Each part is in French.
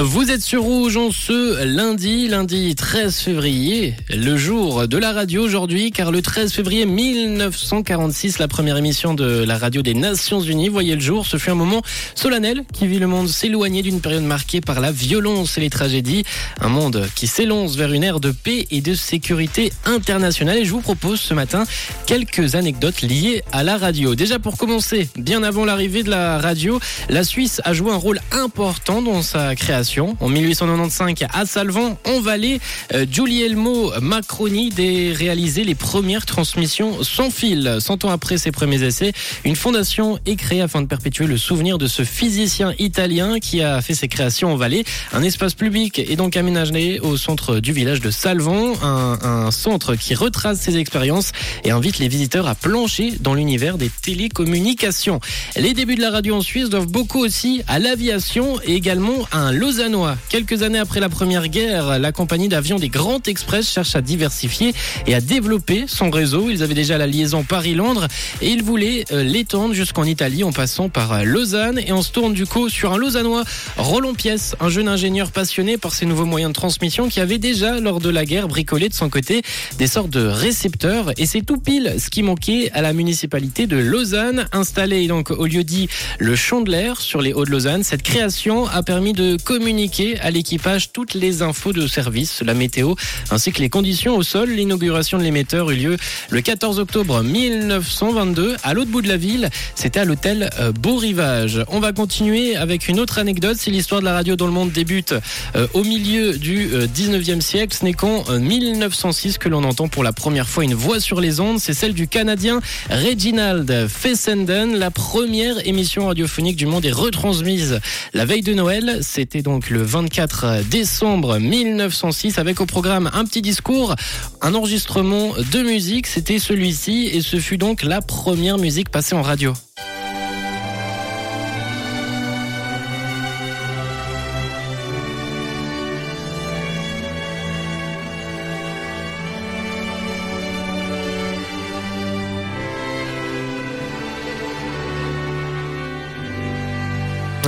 Vous êtes sur Rouge en ce lundi, lundi 13 février, le jour de la radio aujourd'hui, car le 13 février 1946, la première émission de la radio des Nations Unies voyait le jour. Ce fut un moment solennel qui vit le monde s'éloigner d'une période marquée par la violence et les tragédies. Un monde qui s'élance vers une ère de paix et de sécurité internationale. Et je vous propose ce matin quelques anecdotes liées à la radio. Déjà pour commencer, bien avant l'arrivée de la radio, la Suisse a joué un rôle important dans sa création. En 1895, à Salvan, en Valais, euh, Giulielmo Macroni réalisait les premières transmissions sans fil. Cent ans après ses premiers essais, une fondation est créée afin de perpétuer le souvenir de ce physicien italien qui a fait ses créations en Valais. Un espace public est donc aménagé au centre du village de Salvan, un, un centre qui retrace ses expériences et invite les visiteurs à plancher dans l'univers des télécommunications. Les débuts de la radio en Suisse doivent beaucoup aussi à l'aviation et également à un Lausannois. Quelques années après la Première Guerre, la compagnie d'avions des Grands Express cherche à diversifier et à développer son réseau. Ils avaient déjà la liaison Paris-Londres et ils voulaient euh, l'étendre jusqu'en Italie en passant par euh, Lausanne. Et on se tourne du coup sur un Lausannois, Roland Pièce, un jeune ingénieur passionné par ces nouveaux moyens de transmission qui avait déjà, lors de la guerre, bricolé de son côté des sortes de récepteurs. Et c'est tout pile ce qui manquait à la municipalité de Lausanne, installée donc au lieu dit le l'Air sur les Hauts de Lausanne. Cette création a permis de communiquer à l'équipage toutes les infos de service, la météo, ainsi que les conditions au sol. L'inauguration de l'émetteur eut lieu le 14 octobre 1922 à l'autre bout de la ville. C'était à l'hôtel euh, Beau Rivage. On va continuer avec une autre anecdote. C'est l'histoire de la radio dans le monde débute euh, au milieu du euh, 19e siècle. Ce n'est qu'en euh, 1906 que l'on entend pour la première fois une voix sur les ondes. C'est celle du Canadien Reginald Fessenden. La première émission radiophonique du monde est retransmise la veille de Noël. C'était donc le 24 décembre 1906 avec au programme un petit discours, un enregistrement de musique. C'était celui-ci et ce fut donc la première musique passée en radio.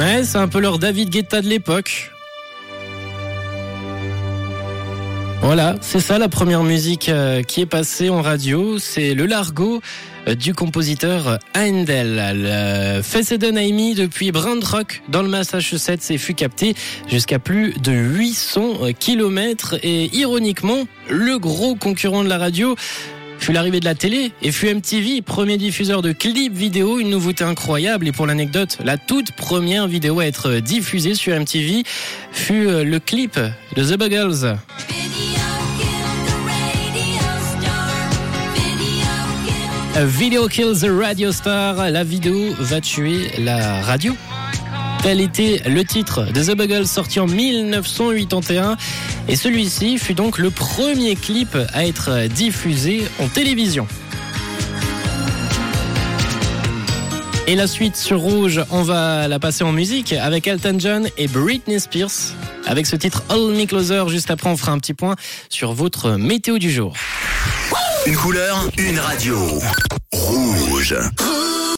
Ouais, c'est un peu leur David Guetta de l'époque. Voilà, c'est ça la première musique euh, qui est passée en radio. C'est le Largo euh, du compositeur Handel. Le Fessenden a émis depuis Brand Rock dans le Massachusetts et fut capté jusqu'à plus de 800 km. Et ironiquement, le gros concurrent de la radio fut l'arrivée de la télé et fut MTV, premier diffuseur de clips vidéo, une nouveauté incroyable. Et pour l'anecdote, la toute première vidéo à être diffusée sur MTV fut euh, le clip de The Buggles. Video Kills the Radio Star. La vidéo va tuer la radio. Tel était le titre de The Buggles sorti en 1981 et celui-ci fut donc le premier clip à être diffusé en télévision. Et la suite sur Rouge, on va la passer en musique avec Elton John et Britney Spears. Avec ce titre All Me Closer, juste après on fera un petit point sur votre météo du jour. Une couleur, une radio. Rouge.